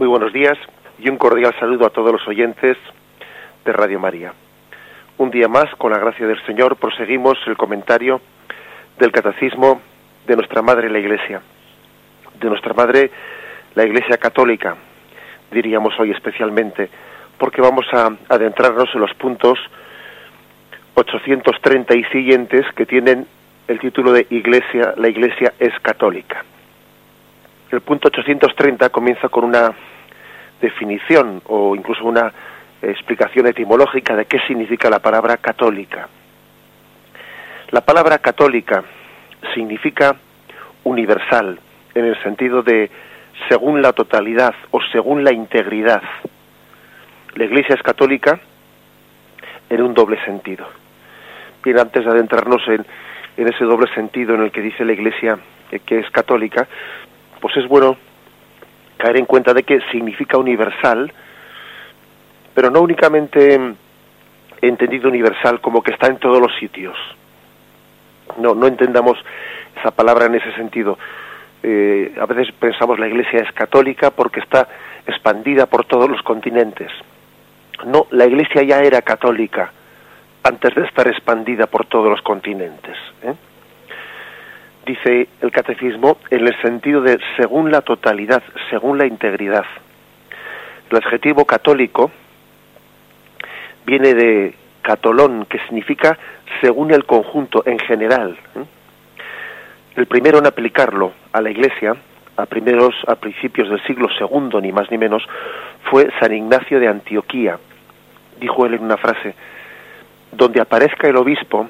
Muy buenos días y un cordial saludo a todos los oyentes de Radio María. Un día más, con la gracia del Señor, proseguimos el comentario del Catecismo de nuestra Madre la Iglesia, de nuestra Madre la Iglesia Católica, diríamos hoy especialmente, porque vamos a adentrarnos en los puntos 830 y siguientes que tienen el título de Iglesia, la Iglesia es católica. El punto 830 comienza con una definición o incluso una explicación etimológica de qué significa la palabra católica. La palabra católica significa universal en el sentido de según la totalidad o según la integridad. La Iglesia es católica en un doble sentido. Bien, antes de adentrarnos en, en ese doble sentido en el que dice la Iglesia que es católica, pues es bueno caer en cuenta de que significa universal, pero no únicamente entendido universal como que está en todos los sitios. No, no entendamos esa palabra en ese sentido. Eh, a veces pensamos la Iglesia es católica porque está expandida por todos los continentes. No, la Iglesia ya era católica antes de estar expandida por todos los continentes. ¿eh? Dice el catecismo, en el sentido de según la totalidad, según la integridad. El adjetivo católico viene de catolón, que significa según el conjunto, en general. ¿eh? El primero en aplicarlo a la Iglesia, a primeros, a principios del siglo segundo, ni más ni menos, fue San Ignacio de Antioquía. Dijo él en una frase: donde aparezca el obispo,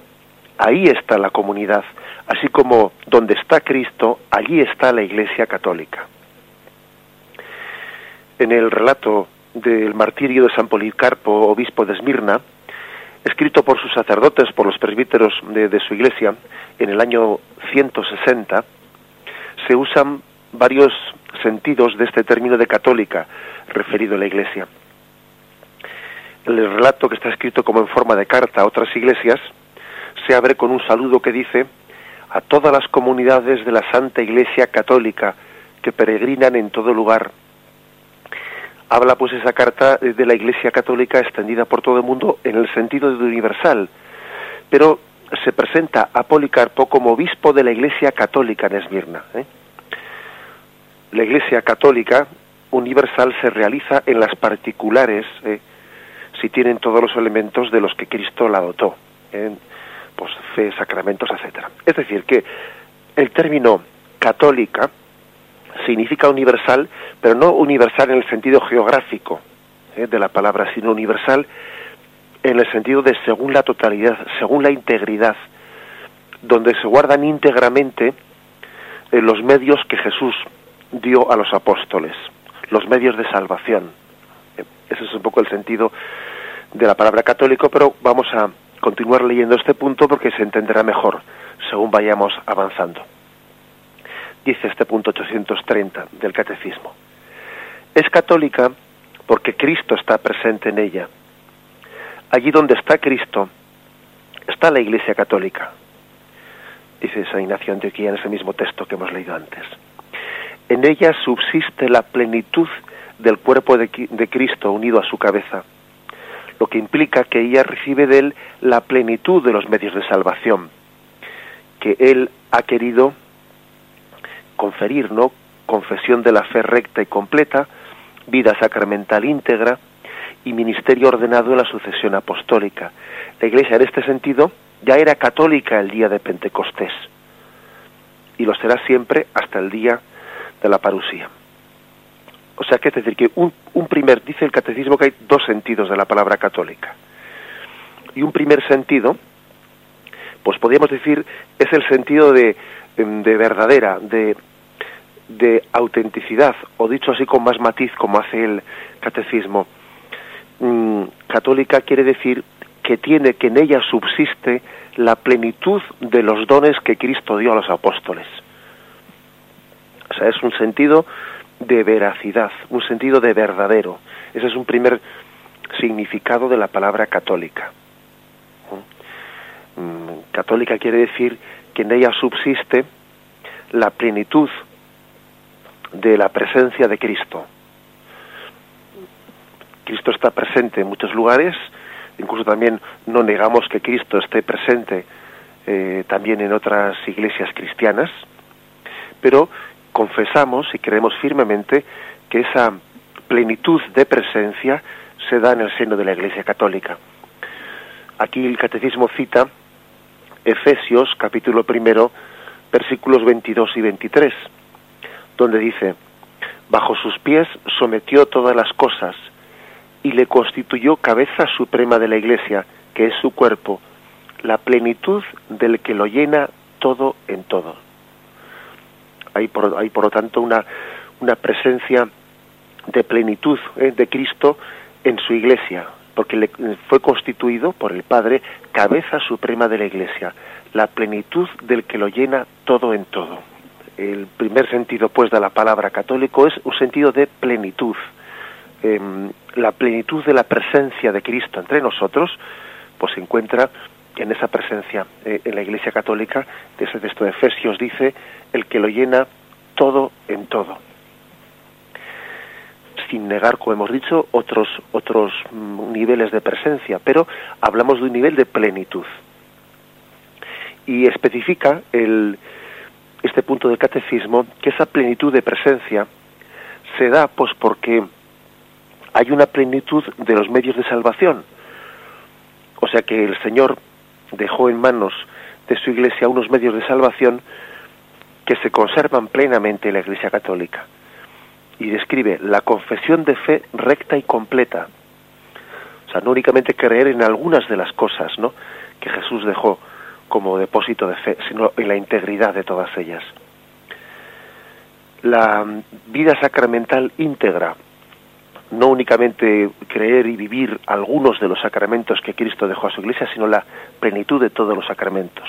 ahí está la comunidad, así como donde está Cristo, allí está la Iglesia Católica. En el relato del martirio de San Policarpo, obispo de Esmirna, escrito por sus sacerdotes, por los presbíteros de, de su iglesia, en el año 160, se usan varios sentidos de este término de católica referido a la iglesia. El relato que está escrito como en forma de carta a otras iglesias se abre con un saludo que dice a todas las comunidades de la Santa Iglesia Católica que peregrinan en todo lugar. Habla pues esa carta de la Iglesia Católica extendida por todo el mundo en el sentido de universal, pero se presenta a Policarpo como obispo de la Iglesia Católica en Esmirna. ¿eh? La Iglesia Católica universal se realiza en las particulares, ¿eh? si tienen todos los elementos de los que Cristo la dotó. ¿eh? Pues fe, sacramentos, etcétera. Es decir, que el término católica significa universal, pero no universal en el sentido geográfico ¿eh? de la palabra, sino universal en el sentido de según la totalidad, según la integridad, donde se guardan íntegramente eh, los medios que Jesús dio a los apóstoles, los medios de salvación. Eh, ese es un poco el sentido de la palabra católico, pero vamos a continuar leyendo este punto porque se entenderá mejor según vayamos avanzando. Dice este punto 830 del Catecismo. Es católica porque Cristo está presente en ella. Allí donde está Cristo está la Iglesia Católica. Dice San Ignacio Antioquía en ese mismo texto que hemos leído antes. En ella subsiste la plenitud del cuerpo de, de Cristo unido a su cabeza lo que implica que ella recibe de él la plenitud de los medios de salvación que él ha querido conferir, ¿no? Confesión de la fe recta y completa, vida sacramental íntegra y ministerio ordenado en la sucesión apostólica. La Iglesia en este sentido ya era católica el día de Pentecostés y lo será siempre hasta el día de la parusía. O sea, que es decir, que un, un primer, dice el catecismo que hay dos sentidos de la palabra católica. Y un primer sentido, pues podríamos decir, es el sentido de, de verdadera, de, de autenticidad, o dicho así con más matiz, como hace el catecismo. Mm, católica quiere decir que tiene, que en ella subsiste la plenitud de los dones que Cristo dio a los apóstoles. O sea, es un sentido de veracidad, un sentido de verdadero. Ese es un primer significado de la palabra católica. Mm, católica quiere decir que en ella subsiste la plenitud de la presencia de Cristo. Cristo está presente en muchos lugares, incluso también no negamos que Cristo esté presente eh, también en otras iglesias cristianas, pero confesamos y creemos firmemente que esa plenitud de presencia se da en el seno de la Iglesia Católica. Aquí el Catecismo cita Efesios capítulo primero versículos 22 y 23, donde dice, bajo sus pies sometió todas las cosas y le constituyó cabeza suprema de la Iglesia, que es su cuerpo, la plenitud del que lo llena todo en todo. Hay por, hay por lo tanto una, una presencia de plenitud ¿eh? de Cristo en su iglesia, porque le, fue constituido por el Padre cabeza suprema de la iglesia, la plenitud del que lo llena todo en todo. El primer sentido, pues, de la palabra católico es un sentido de plenitud. Em, la plenitud de la presencia de Cristo entre nosotros, pues se encuentra en esa presencia eh, en la Iglesia Católica, de ese texto de Efesios dice, el que lo llena todo en todo. Sin negar, como hemos dicho, otros, otros mm, niveles de presencia, pero hablamos de un nivel de plenitud. Y especifica el, este punto del catecismo que esa plenitud de presencia se da pues porque hay una plenitud de los medios de salvación. O sea que el Señor dejó en manos de su iglesia unos medios de salvación que se conservan plenamente en la Iglesia Católica. Y describe la confesión de fe recta y completa. O sea, no únicamente creer en algunas de las cosas ¿no? que Jesús dejó como depósito de fe, sino en la integridad de todas ellas. La vida sacramental íntegra, no únicamente creer y vivir algunos de los sacramentos que Cristo dejó a su iglesia, sino la plenitud de todos los sacramentos.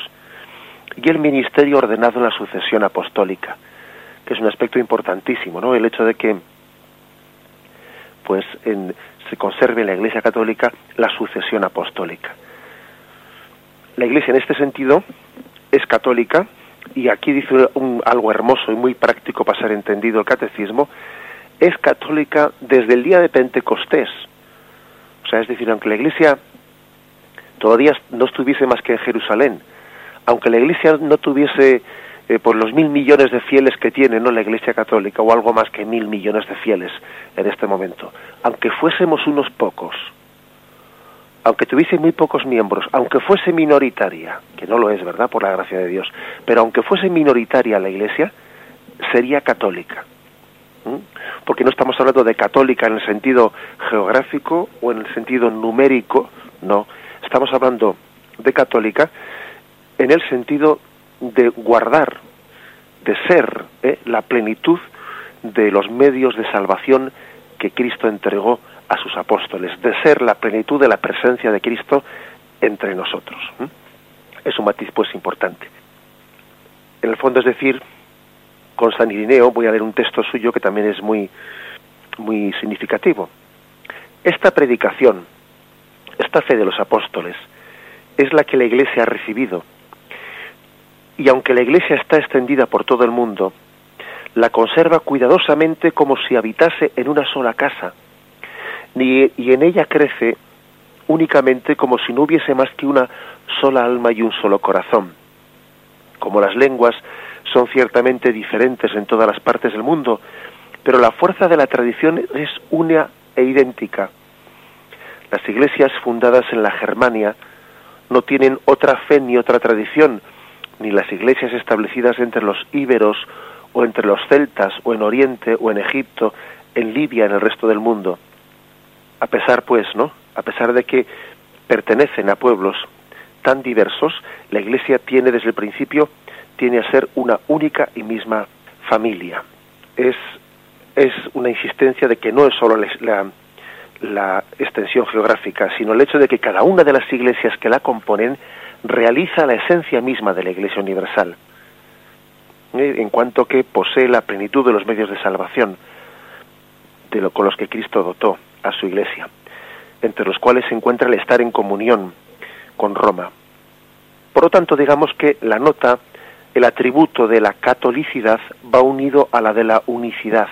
Y el ministerio ordenado en la sucesión apostólica, que es un aspecto importantísimo, ¿no? El hecho de que pues se conserve en la Iglesia Católica la sucesión apostólica. La Iglesia en este sentido es católica y aquí dice un, algo hermoso y muy práctico para ser entendido el catecismo, es católica desde el día de Pentecostés. O sea, es decir, aunque la Iglesia todavía no estuviese más que en Jerusalén, aunque la Iglesia no tuviese eh, por los mil millones de fieles que tiene no la Iglesia Católica o algo más que mil millones de fieles en este momento, aunque fuésemos unos pocos, aunque tuviese muy pocos miembros, aunque fuese minoritaria, que no lo es, ¿verdad? Por la gracia de Dios, pero aunque fuese minoritaria la Iglesia, sería católica porque no estamos hablando de católica en el sentido geográfico o en el sentido numérico, no, estamos hablando de católica en el sentido de guardar, de ser ¿eh? la plenitud de los medios de salvación que Cristo entregó a sus apóstoles, de ser la plenitud de la presencia de Cristo entre nosotros. Es un matiz pues importante. En el fondo es decir con San Irineo, voy a leer un texto suyo que también es muy, muy significativo. Esta predicación, esta fe de los apóstoles, es la que la Iglesia ha recibido. Y aunque la Iglesia está extendida por todo el mundo, la conserva cuidadosamente como si habitase en una sola casa, y en ella crece únicamente como si no hubiese más que una sola alma y un solo corazón. Como las lenguas son ciertamente diferentes en todas las partes del mundo, pero la fuerza de la tradición es una e idéntica. Las iglesias fundadas en la Germania no tienen otra fe ni otra tradición, ni las iglesias establecidas entre los íberos o entre los celtas o en Oriente o en Egipto, en Libia, en el resto del mundo. A pesar, pues, ¿no? A pesar de que pertenecen a pueblos tan diversos, la Iglesia tiene desde el principio tiene a ser una única y misma familia. Es, es una insistencia de que no es solo la, la extensión geográfica, sino el hecho de que cada una de las iglesias que la componen realiza la esencia misma de la Iglesia Universal, ¿eh? en cuanto que posee la plenitud de los medios de salvación de lo, con los que Cristo dotó a su Iglesia, entre los cuales se encuentra el estar en comunión con Roma. Por lo tanto, digamos que la nota el atributo de la catolicidad va unido a la de la unicidad.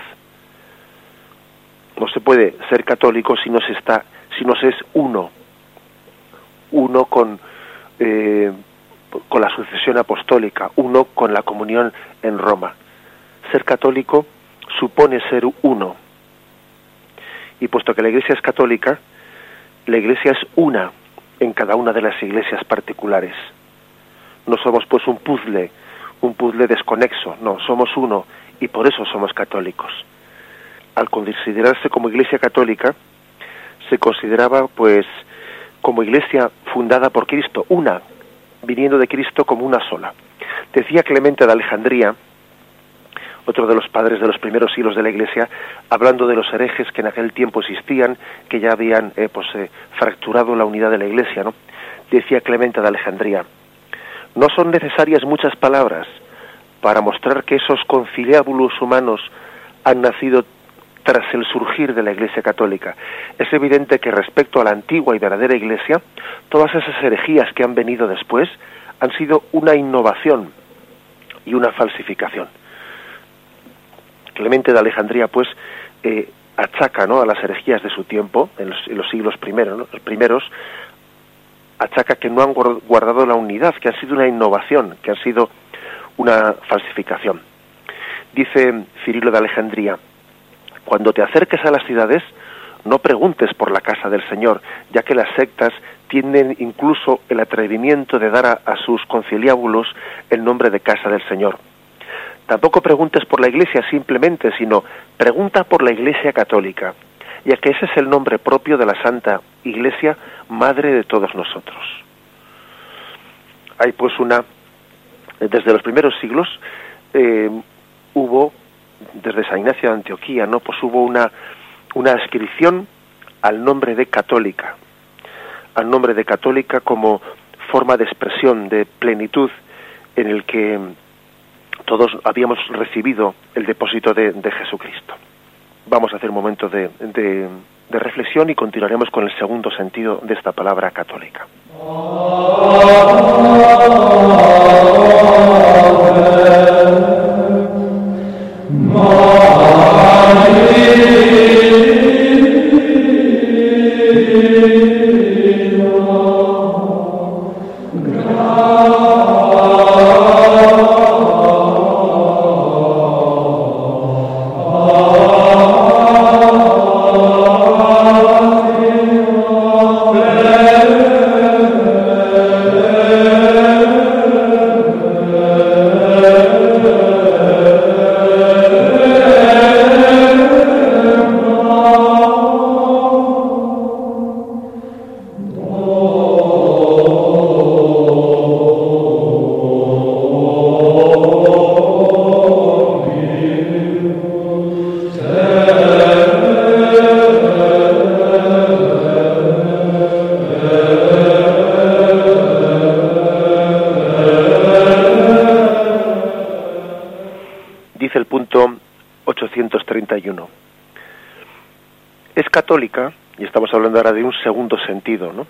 no se puede ser católico si no se está, si no se es uno, uno con eh, con la sucesión apostólica, uno con la comunión en Roma. Ser católico supone ser uno. Y puesto que la Iglesia es católica, la Iglesia es una en cada una de las iglesias particulares. No somos pues un puzzle, un puzzle desconexo, no, somos uno y por eso somos católicos. Al considerarse como Iglesia católica, se consideraba pues como Iglesia fundada por Cristo, una, viniendo de Cristo como una sola. Decía Clemente de Alejandría, otro de los padres de los primeros siglos de la Iglesia, hablando de los herejes que en aquel tiempo existían, que ya habían eh, pues, eh, fracturado la unidad de la Iglesia, ¿no? Decía Clemente de Alejandría, no son necesarias muchas palabras para mostrar que esos conciliábulos humanos han nacido tras el surgir de la Iglesia Católica. Es evidente que respecto a la antigua y verdadera Iglesia, todas esas herejías que han venido después han sido una innovación y una falsificación. Clemente de Alejandría, pues, eh, achaca ¿no? a las herejías de su tiempo, en los, siglos primeros, los primeros, achaca que no han guardado la unidad, que ha sido una innovación, que ha sido una falsificación. Dice Cirilo de Alejandría, cuando te acerques a las ciudades, no preguntes por la casa del Señor, ya que las sectas tienen incluso el atrevimiento de dar a, sus conciliábulos el nombre de casa del Señor. Tampoco preguntes por la Iglesia simplemente, sino pregunta por la Iglesia católica, ya que ese es el nombre propio de la Santa Iglesia, Madre de todos nosotros. Hay pues una, desde los primeros siglos, eh, hubo desde San Ignacio de Antioquía, ¿no? Pues hubo una, una al nombre de católica, al nombre de católica como forma de expresión, de plenitud, en el que todos habíamos recibido el depósito de, Jesucristo. Vamos a hacer un momento de, de, reflexión y continuaremos con el segundo sentido de esta palabra católica.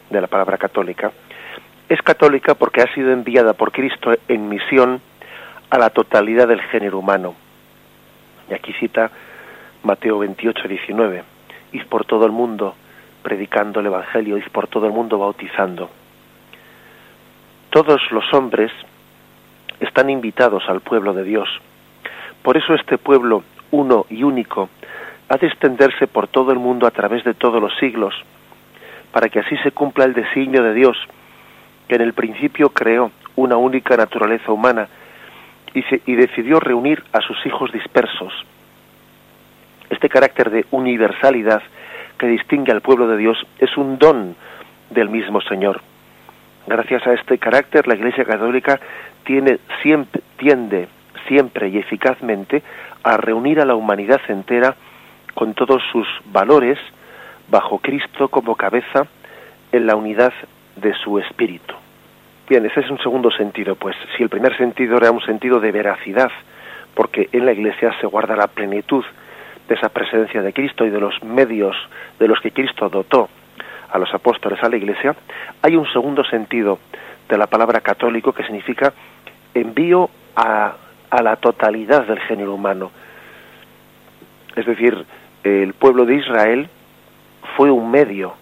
De la palabra católica, es católica porque ha sido enviada por Cristo en misión a la totalidad del género humano. Y aquí cita Mateo 28, 19. Id por todo el mundo predicando el Evangelio, id por todo el mundo bautizando. Todos los hombres están invitados al pueblo de Dios. Por eso este pueblo, uno y único, ha de extenderse por todo el mundo a través de todos los siglos, para que así se cumpla el designio de Dios, que en el principio creó una única naturaleza humana y, y decidió reunir a sus hijos dispersos. Este carácter de universalidad que distingue al pueblo de Dios es un don del mismo Señor. Gracias a este carácter, la Iglesia Católica tiene, siempre, tiende siempre y eficazmente a reunir a la humanidad entera con todos sus valores, bajo Cristo como cabeza en la unidad de su espíritu. Bien, ese es un segundo sentido, pues si el primer sentido era un sentido de veracidad, porque en la Iglesia se guarda la plenitud de esa presencia de Cristo y de los medios de los que Cristo dotó a los apóstoles a la Iglesia, hay un segundo sentido de la palabra católico que significa envío a, a la totalidad del género humano. Es decir, el pueblo de Israel fue un medio,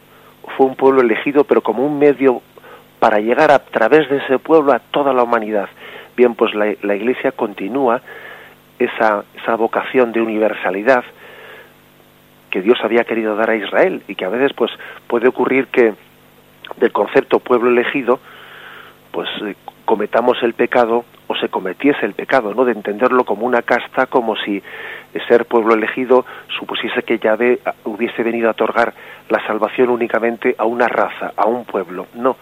fue un pueblo elegido, pero como un medio para llegar a través de ese pueblo a toda la humanidad. Bien, pues la, Iglesia continúa esa, esa vocación de universalidad que Dios había querido dar a Israel y que a veces pues puede ocurrir que del concepto pueblo elegido pues eh, cometamos el pecado se cometiese el pecado, ¿no? De entenderlo como una casta, como si ser pueblo elegido supusiese que Yahvé hubiese venido a otorgar la salvación únicamente a una raza, a un pueblo. No.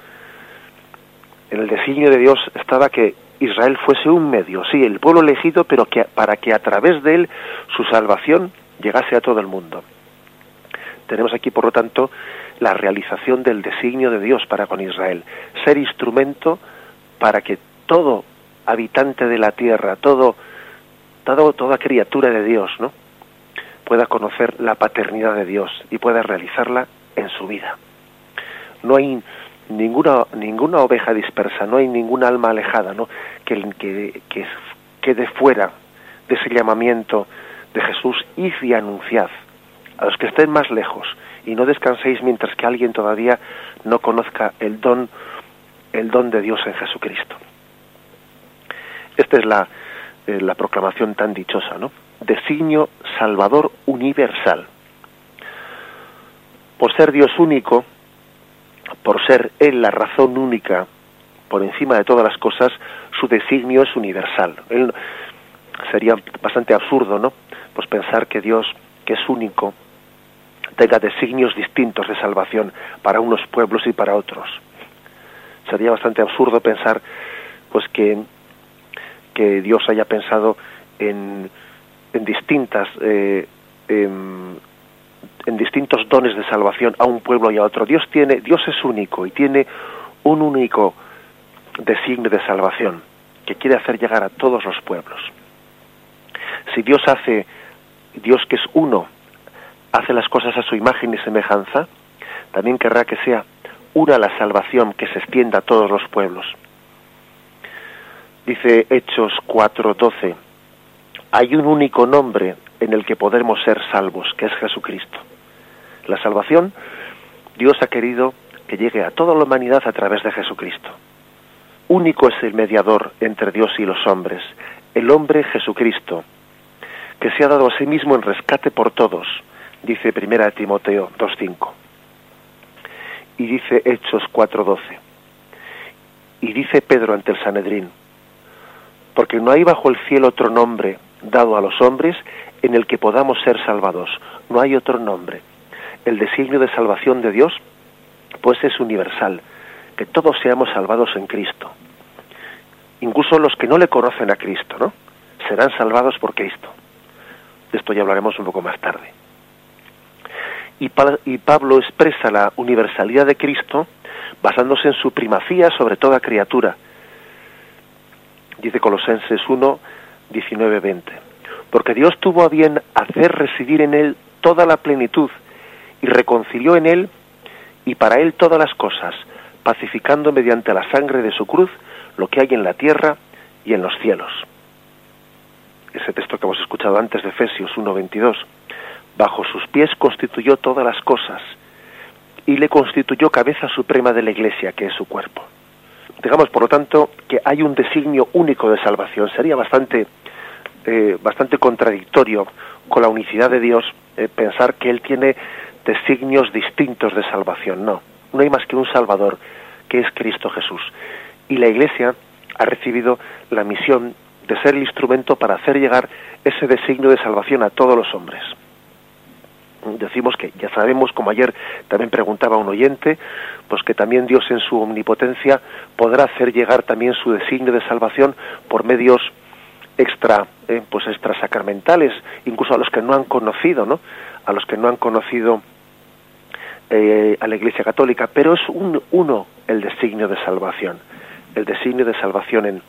En el designio de Dios estaba que Israel fuese un medio, sí, el pueblo elegido, pero que para que a través de él su salvación llegase a todo el mundo. Tenemos aquí, por lo tanto, la realización del designio de Dios para con Israel, ser instrumento para que todo habitante de la tierra, todo, todo toda criatura de Dios, ¿no? pueda conocer la paternidad de Dios y pueda realizarla en su vida. No hay ninguna ninguna oveja dispersa, no hay ninguna alma alejada, ¿no? que, que, que quede fuera de ese llamamiento de Jesús, id y anunciad a los que estén más lejos y no descanséis mientras que alguien todavía no conozca el don el don de Dios en Jesucristo. Esta es la, eh, la proclamación tan dichosa, ¿no? Designio Salvador universal. Por ser Dios único, por ser Él la razón única por encima de todas las cosas, su designio es universal. Él, sería bastante absurdo, ¿no? Pues pensar que Dios, que es único, tenga designios distintos de salvación para unos pueblos y para otros. Sería bastante absurdo pensar pues que, que Dios haya pensado en, en distintas eh, en, en distintos dones de salvación a un pueblo y a otro. Dios tiene, Dios es único y tiene un único designio de salvación que quiere hacer llegar a todos los pueblos. Si Dios hace, Dios que es uno, hace las cosas a su imagen y semejanza, también querrá que sea una la salvación que se extienda a todos los pueblos. Dice Hechos 4:12, hay un único nombre en el que podemos ser salvos, que es Jesucristo. La salvación, Dios ha querido que llegue a toda la humanidad a través de Jesucristo. Único es el mediador entre Dios y los hombres, el hombre Jesucristo, que se ha dado a sí mismo en rescate por todos, dice Primera Timoteo 2.5. Y dice Hechos 4.12. Y dice Pedro ante el Sanedrín, porque no hay bajo el cielo otro nombre dado a los hombres en el que podamos ser salvados. No hay otro nombre. El designio de salvación de Dios, pues es universal, que todos seamos salvados en Cristo. Incluso los que no le conocen a Cristo, ¿no? Serán salvados por Cristo. De esto ya hablaremos un poco más tarde y, Pablo expresa la universalidad de Cristo basándose en su primacía sobre toda criatura. Dice Colosenses 1, 19, 20. Porque Dios tuvo a bien hacer residir en él toda la plenitud y reconcilió en él y para él todas las cosas, pacificando mediante la sangre de su cruz lo que hay en la tierra y en los cielos. Ese texto que hemos escuchado antes de Efesios 1, 22 bajo sus pies constituyó todas las cosas y le constituyó cabeza suprema de la Iglesia, que es su cuerpo. Digamos, por lo tanto, que hay un designio único de salvación. Sería bastante, eh, bastante contradictorio con la unicidad de Dios eh, pensar que Él tiene designios distintos de salvación. No, no hay más que un Salvador, que es Cristo Jesús. Y la Iglesia ha recibido la misión de ser el instrumento para hacer llegar ese designio de salvación a todos los hombres decimos que ya sabemos, como ayer también preguntaba un oyente, pues que también Dios en su omnipotencia podrá hacer llegar también su designio de salvación por medios extra, eh, pues extra sacramentales, incluso a los que no han conocido, ¿no? A los que no han conocido eh, a la Iglesia Católica, pero es un, uno el designio de salvación, el designio de salvación en,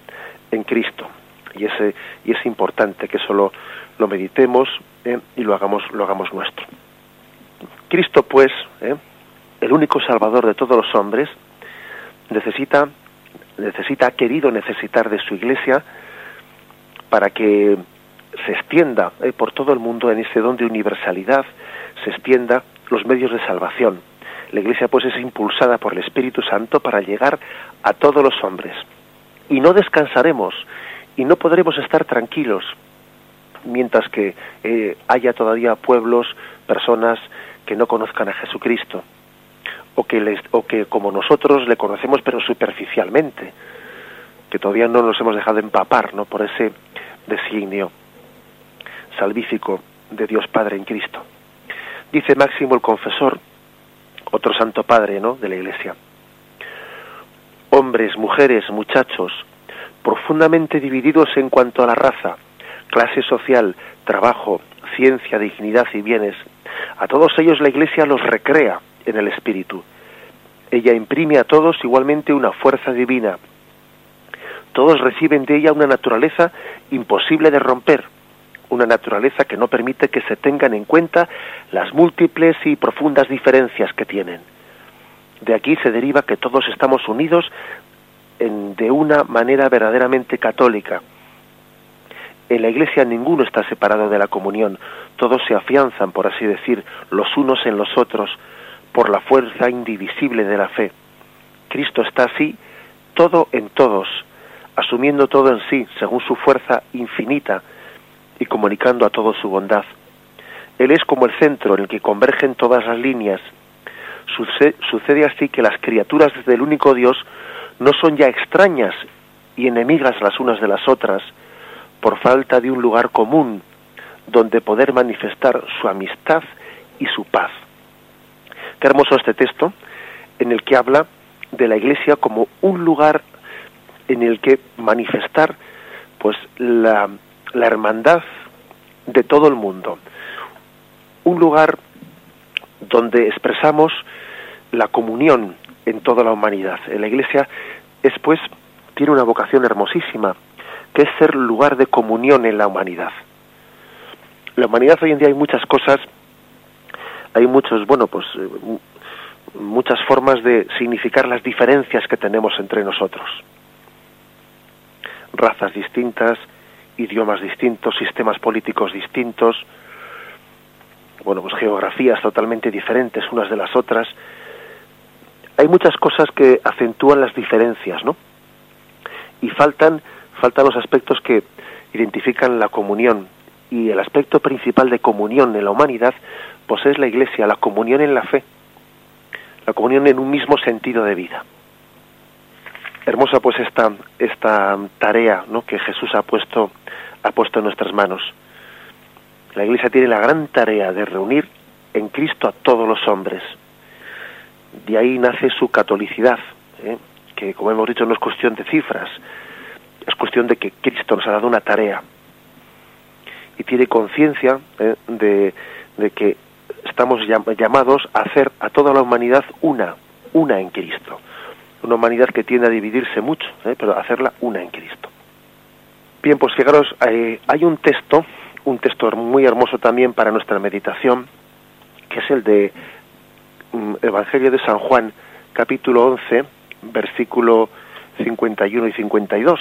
en Cristo. Y, ese, y es importante que eso lo, meditemos eh, y lo hagamos, lo hagamos nuestro. Cristo, pues, ¿eh? el único Salvador de todos los hombres, necesita, necesita, ha querido necesitar de su Iglesia para que se extienda eh, por todo el mundo en ese don de universalidad, se extienda los medios de salvación. La Iglesia pues es impulsada por el Espíritu Santo para llegar a todos los hombres. Y no descansaremos y no podremos estar tranquilos mientras que eh, haya todavía pueblos, personas que no conozcan a Jesucristo o que, les, o que como nosotros le conocemos pero superficialmente, que todavía no nos hemos dejado empapar ¿no? por ese designio salvífico de Dios Padre en Cristo. Dice Máximo el Confesor, otro santo padre ¿no? de la Iglesia, hombres, mujeres, muchachos, profundamente divididos en cuanto a la raza, clase social, trabajo, ciencia, dignidad y bienes, a todos ellos la Iglesia los recrea en el Espíritu. Ella imprime a todos igualmente una fuerza divina. Todos reciben de ella una naturaleza imposible de romper, una naturaleza que no permite que se tengan en cuenta las múltiples y profundas diferencias que tienen. De aquí se deriva que todos estamos unidos en, de una manera verdaderamente católica. En la Iglesia ninguno está separado de la comunión, todos se afianzan, por así decir, los unos en los otros, por la fuerza indivisible de la fe. Cristo está así, todo en todos, asumiendo todo en sí, según su fuerza infinita, y comunicando a todos su bondad. Él es como el centro en el que convergen todas las líneas. Sucede, así que las criaturas del único Dios no son ya extrañas y enemigas las unas de las otras, por falta de un lugar común donde poder manifestar su amistad y su paz. Qué hermoso este texto en el que habla de la iglesia como un lugar en el que manifestar pues la, hermandad de todo el mundo. Un lugar donde expresamos la comunión en toda la humanidad. La iglesia es pues tiene una vocación hermosísima, que es ser lugar de comunión en la humanidad. La humanidad hoy en día hay muchas cosas hay muchos, bueno, pues eh, muchas formas de significar las diferencias que tenemos entre nosotros. Razas distintas, idiomas distintos, sistemas políticos distintos, bueno, pues geografías totalmente diferentes unas de las otras. Hay muchas cosas que acentúan las diferencias, ¿no? Y faltan faltan los aspectos que identifican la comunión y el aspecto principal de comunión en la humanidad pues es la Iglesia, la comunión en la fe, la comunión en un mismo sentido de vida. Hermosa pues esta, esta tarea ¿no? que Jesús ha puesto, ha puesto en nuestras manos. La Iglesia tiene la gran tarea de reunir en Cristo a todos los hombres. De ahí nace su catolicidad, ¿eh? que como hemos dicho no es cuestión de cifras, es cuestión de que Cristo nos ha dado una tarea y tiene conciencia ¿eh? de, de que estamos llamados a hacer a toda la humanidad una, una en Cristo. Una humanidad que tiende a dividirse mucho, ¿eh? pero hacerla una en Cristo. Bien, pues fijaros, hay un texto, un texto muy hermoso también para nuestra meditación, que es el de mm, Evangelio de San Juan, capítulo 11, versículo 51 y 52.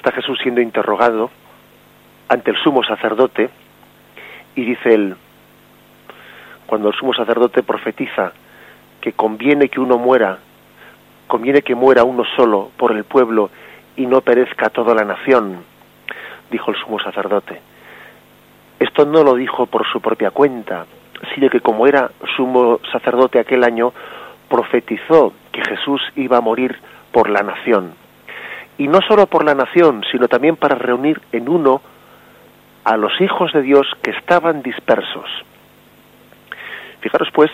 Está Jesús siendo interrogado ante el sumo sacerdote y dice él, cuando el sumo sacerdote profetiza que conviene que uno muera, conviene que muera uno solo por el pueblo y no perezca toda la nación, dijo el sumo sacerdote. Esto no lo dijo por su propia cuenta, sino que como era sumo sacerdote aquel año, profetizó que Jesús iba a morir por la nación. Y no solo por la nación, sino también para reunir en uno a los hijos de Dios que estaban dispersos. Fijaros pues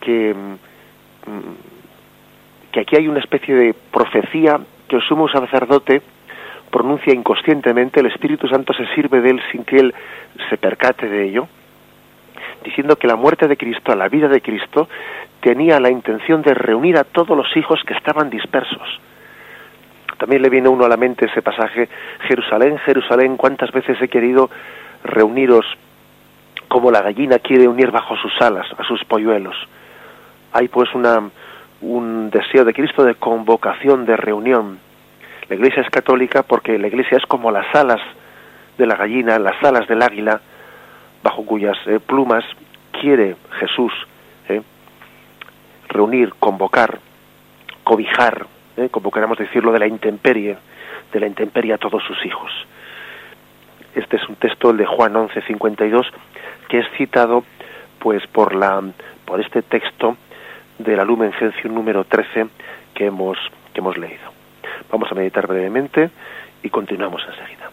que, mm, que aquí hay una especie de profecía que el sumo sacerdote pronuncia inconscientemente, el Espíritu Santo se sirve de él sin que él se percate de ello, diciendo que la muerte de Cristo, la vida de Cristo, tenía la intención de reunir a todos los hijos que estaban dispersos. También le viene uno a la mente ese pasaje, Jerusalén, Jerusalén, cuántas veces he querido reuniros como la gallina quiere unir bajo sus alas a sus polluelos. Hay pues una, un deseo de Cristo de convocación, de reunión. La Iglesia es católica porque la Iglesia es como las alas de la gallina, las alas del águila, bajo cuyas eh, plumas quiere Jesús eh, reunir, convocar, cobijar, eh, como queramos decirlo, de la intemperie, de la intemperie a todos sus hijos. Este es un texto, el de Juan 11:52, que es citado pues por la por este texto de la Lumen Gentium número 13 que hemos que hemos leído. Vamos a meditar brevemente y continuamos enseguida.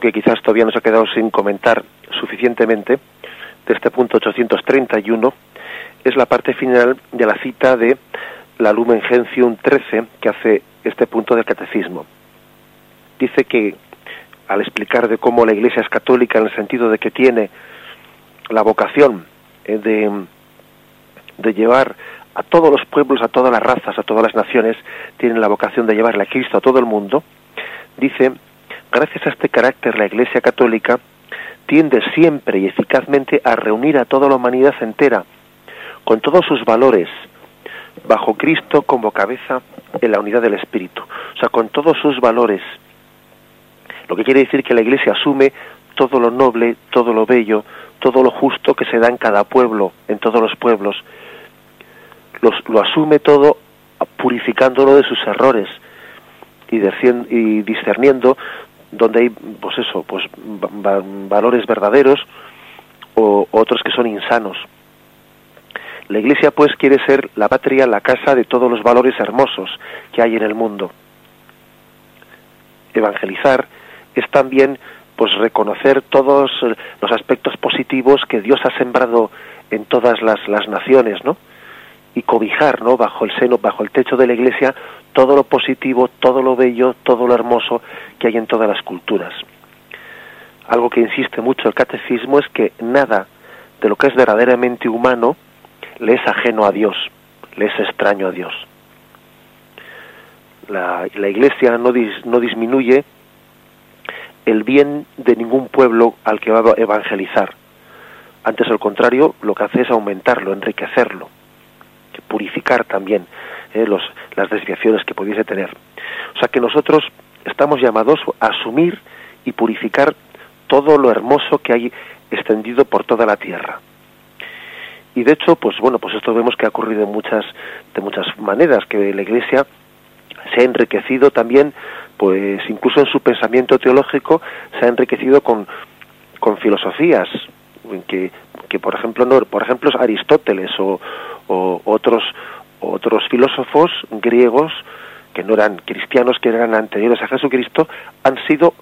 Que quizás todavía nos ha quedado sin comentar suficientemente de este punto 831 es la parte final de la cita de la Lumen Gentium 13 que hace este punto del catecismo. Dice que al explicar de cómo la Iglesia es católica en el sentido de que tiene la vocación eh, de, de llevar a todos los pueblos, a todas las razas, a todas las naciones, tienen la vocación de llevarle a Cristo a todo el mundo, dice gracias a este carácter, la Iglesia Católica tiende siempre y eficazmente a reunir a toda la humanidad entera, con todos sus valores, bajo Cristo como cabeza en la unidad del Espíritu, o sea, con todos sus valores. Lo que quiere decir que la Iglesia asume todo lo noble, todo lo bello, todo lo justo que se da en cada pueblo, en todos los pueblos. lo asume todo purificándolo de sus errores y, discerniendo donde hay pues eso pues valores verdaderos o otros que son insanos la iglesia pues quiere ser la patria la casa de todos los valores hermosos que hay en el mundo. Evangelizar es también pues reconocer todos los aspectos positivos que Dios ha sembrado en todas las, las naciones no y cobijar no bajo el seno bajo el techo de la iglesia todo lo positivo, todo lo bello, todo lo hermoso que hay en todas las culturas. Algo que insiste mucho el catecismo es que nada de lo que es verdaderamente humano le es ajeno a Dios, le es extraño a Dios. La, Iglesia no, no disminuye el bien de ningún pueblo al que va a evangelizar. Antes, al contrario, lo que hace es aumentarlo, enriquecerlo, purificar también eh, los, las desviaciones que pudiese tener. O sea que nosotros estamos llamados a asumir y purificar todo lo hermoso que hay extendido por toda la tierra. Y de hecho, pues bueno, pues esto vemos que ha ocurrido de muchas, de muchas maneras, que la Iglesia se ha enriquecido también, pues incluso en su pensamiento teológico, se ha enriquecido con, con filosofías, que, que por ejemplo, no, por ejemplo Aristóteles o, o otros otros filósofos griegos que no eran cristianos, que eran anteriores a Jesucristo, han sido,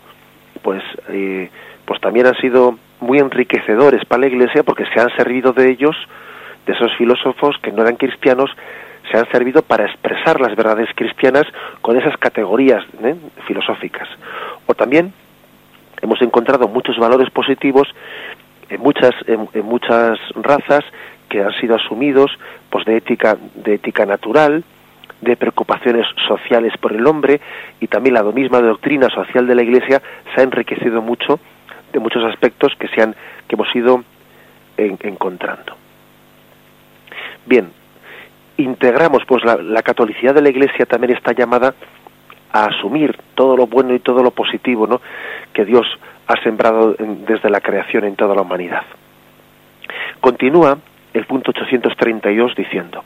pues, eh, pues también han sido muy enriquecedores para la Iglesia porque se han servido de ellos, de esos filósofos que no eran cristianos, se han servido para expresar las verdades cristianas con esas categorías ¿eh? filosóficas. O también hemos encontrado muchos valores positivos en muchas, en muchas razas que han sido asumidos pues de ética de ética natural de preocupaciones sociales por el hombre y también la misma doctrina social de la Iglesia se ha enriquecido mucho de muchos aspectos que se han que hemos ido encontrando bien integramos pues la, catolicidad de la Iglesia también está llamada a asumir todo lo bueno y todo lo positivo ¿no? que Dios ha sembrado desde la creación en toda la humanidad continúa el punto 832 diciendo,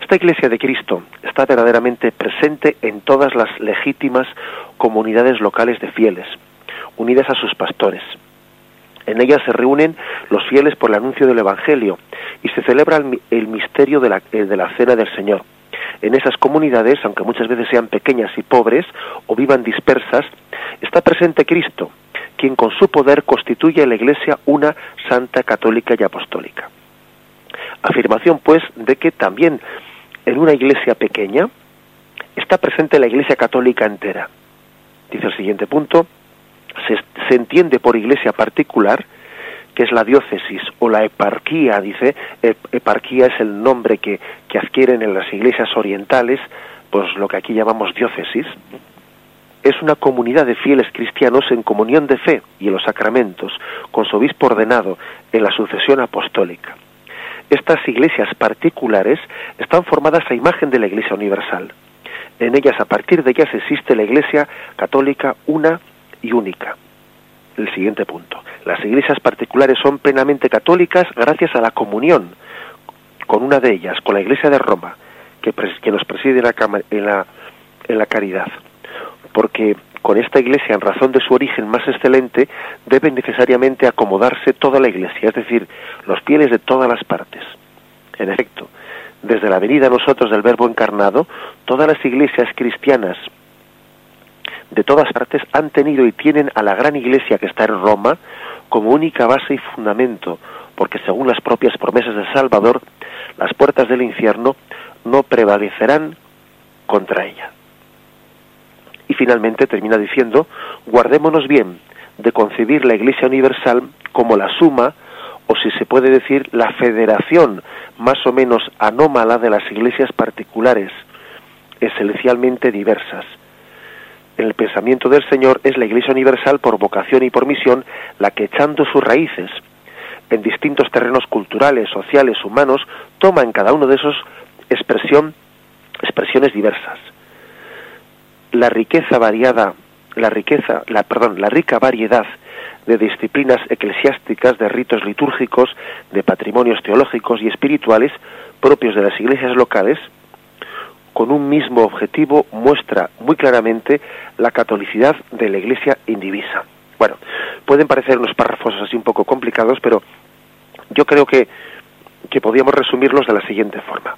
esta Iglesia de Cristo está verdaderamente presente en todas las legítimas comunidades locales de fieles, unidas a sus pastores. En ellas se reúnen los fieles por el anuncio del Evangelio y se celebra el, misterio de la, eh, de la cena del Señor. En esas comunidades, aunque muchas veces sean pequeñas y pobres o vivan dispersas, está presente Cristo, quien con su poder constituye a la Iglesia una santa, católica y apostólica. Afirmación, pues, de que también en una iglesia pequeña está presente la iglesia católica entera. Dice el siguiente punto, se, entiende por iglesia particular que es la diócesis o la eparquía, dice, eparquía es el nombre que, que adquieren en las iglesias orientales, pues lo que aquí llamamos diócesis, es una comunidad de fieles cristianos en comunión de fe y en los sacramentos, con su obispo ordenado en la sucesión apostólica. Estas iglesias particulares están formadas a imagen de la Iglesia Universal. En ellas, a partir de ellas, existe la Iglesia católica una y única. El siguiente punto. Las iglesias particulares son plenamente católicas gracias a la comunión con una de ellas, con la Iglesia de Roma, que, que nos preside en la, en, la, en la caridad. Porque con esta iglesia, en razón de su origen más excelente, debe necesariamente acomodarse toda la iglesia, es decir, los fieles de todas las partes. En efecto, desde la venida a nosotros del Verbo encarnado, todas las iglesias cristianas de todas partes han tenido y tienen a la gran iglesia que está en Roma como única base y fundamento, porque según las propias promesas de Salvador, las puertas del infierno no prevalecerán contra ella. Y finalmente termina diciendo, guardémonos bien de concebir la Iglesia Universal como la suma, o si se puede decir, la federación más o menos anómala de las iglesias particulares, esencialmente diversas. En el pensamiento del Señor es la Iglesia Universal por vocación y por misión la que echando sus raíces en distintos terrenos culturales, sociales, humanos, toma en cada uno de esos expresión, expresiones diversas. La riqueza variada, la riqueza, la perdón, la rica variedad de disciplinas eclesiásticas, de ritos litúrgicos, de patrimonios teológicos y espirituales propios de las iglesias locales, con un mismo objetivo muestra muy claramente la catolicidad de la iglesia indivisa. Bueno, pueden parecer unos párrafos así un poco complicados, pero yo creo que, que podríamos resumirlos de la siguiente forma.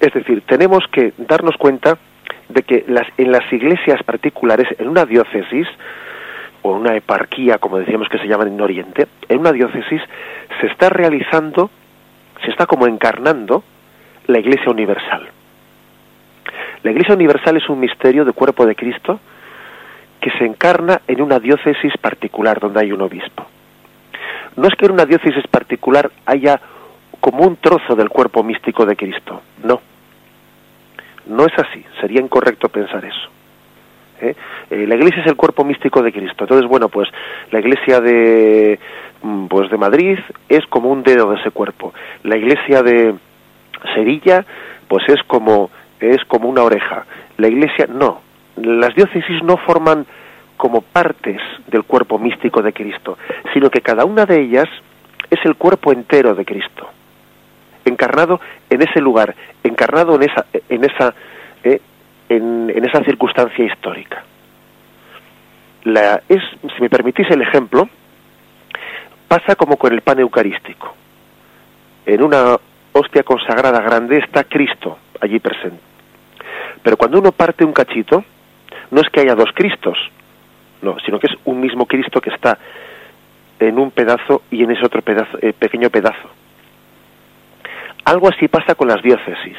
Es decir, tenemos que darnos cuenta de que las, en las iglesias particulares, en una diócesis, o una eparquía, como decíamos que se llaman en Oriente, en una diócesis se está realizando, se está como encarnando la Iglesia Universal. La Iglesia Universal es un misterio de cuerpo de Cristo que se encarna en una diócesis particular donde hay un obispo. No es que en una diócesis particular haya como un trozo del cuerpo místico de Cristo, no no es así, sería incorrecto pensar eso. ¿eh? Eh, la iglesia es el cuerpo místico de Cristo. Entonces, bueno, pues la iglesia de, mm, pues de Madrid es como un dedo de ese cuerpo. La iglesia de Sevilla, pues es como, es como una oreja. La iglesia, no. Las diócesis no forman como partes del cuerpo místico de Cristo, sino que cada una de ellas es el cuerpo entero de Cristo encarnado en ese lugar, encarnado en esa, en esa, eh, en, esa circunstancia histórica. La, es, si me permitís el ejemplo, pasa como con el pan eucarístico. En una hostia consagrada grande está Cristo allí presente. Pero cuando uno parte un cachito, no es que haya dos Cristos, no, sino que es un mismo Cristo que está en un pedazo y en ese otro eh, pequeño pedazo. Algo así pasa con las diócesis.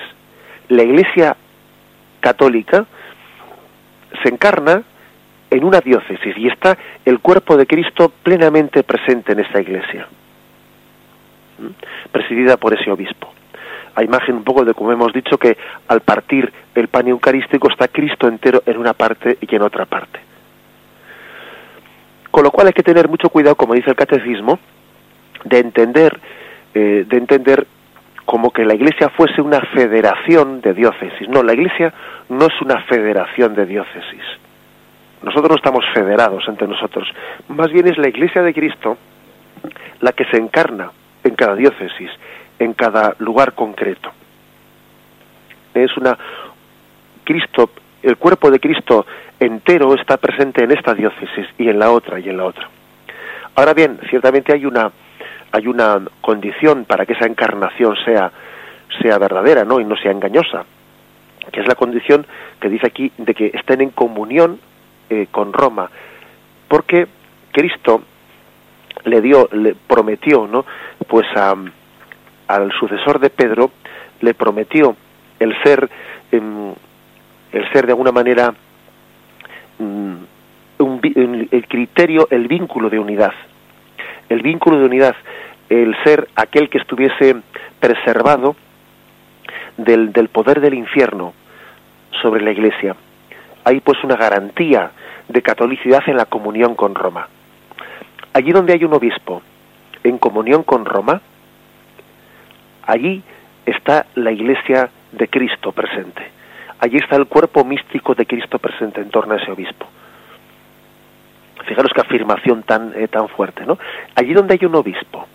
La Iglesia católica se encarna en una diócesis y está el cuerpo de Cristo plenamente presente en esta iglesia, presidida por ese obispo. A imagen un poco de como hemos dicho que al partir el pan eucarístico está Cristo entero en una parte y en otra parte. Con lo cual hay que tener mucho cuidado, como dice el catecismo, de entender, eh, de entender como que la Iglesia fuese una federación de diócesis. No, la Iglesia no es una federación de diócesis. Nosotros no estamos federados entre nosotros. Más bien es la Iglesia de Cristo la que se encarna en cada diócesis, en cada lugar concreto. Es una Cristo, el cuerpo de Cristo entero está presente en esta diócesis y en la otra y en la otra. Ahora bien, ciertamente hay una hay una condición para que esa encarnación sea, sea verdadera ¿no? y no sea engañosa, que es la condición que dice aquí de que estén en comunión eh, con Roma, porque Cristo le dio, le prometió, ¿no? Pues al sucesor de Pedro le prometió el ser, em, el ser de alguna manera mm, el criterio, el vínculo de unidad. El vínculo de unidad, el ser aquel que estuviese preservado del, del poder del infierno sobre la Iglesia. Hay pues una garantía de catolicidad en la comunión con Roma. Allí donde hay un obispo en comunión con Roma, allí está la Iglesia de Cristo presente. Allí está el cuerpo místico de Cristo presente en torno a ese obispo. Fijaros qué afirmación tan, eh, tan fuerte, ¿no? Allí donde hay un obispo,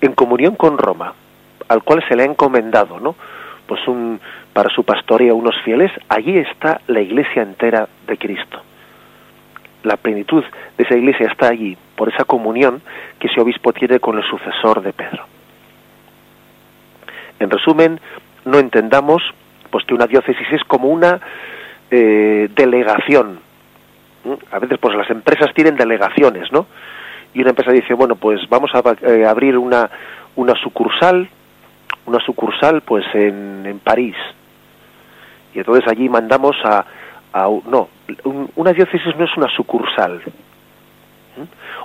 en comunión con Roma, al cual se le ha encomendado, ¿no? Pues un, para su pastoreo unos fieles, allí está la iglesia entera de Cristo. La plenitud de esa iglesia está allí, por esa comunión que ese obispo tiene con el sucesor de Pedro. En resumen, no entendamos pues que una diócesis es como una eh, delegación a veces pues las empresas tienen delegaciones, ¿no? Y una empresa dice, bueno, pues vamos a eh, abrir una, una sucursal, una sucursal pues en, en París. Y entonces allí mandamos a, a no, una diócesis no es una sucursal.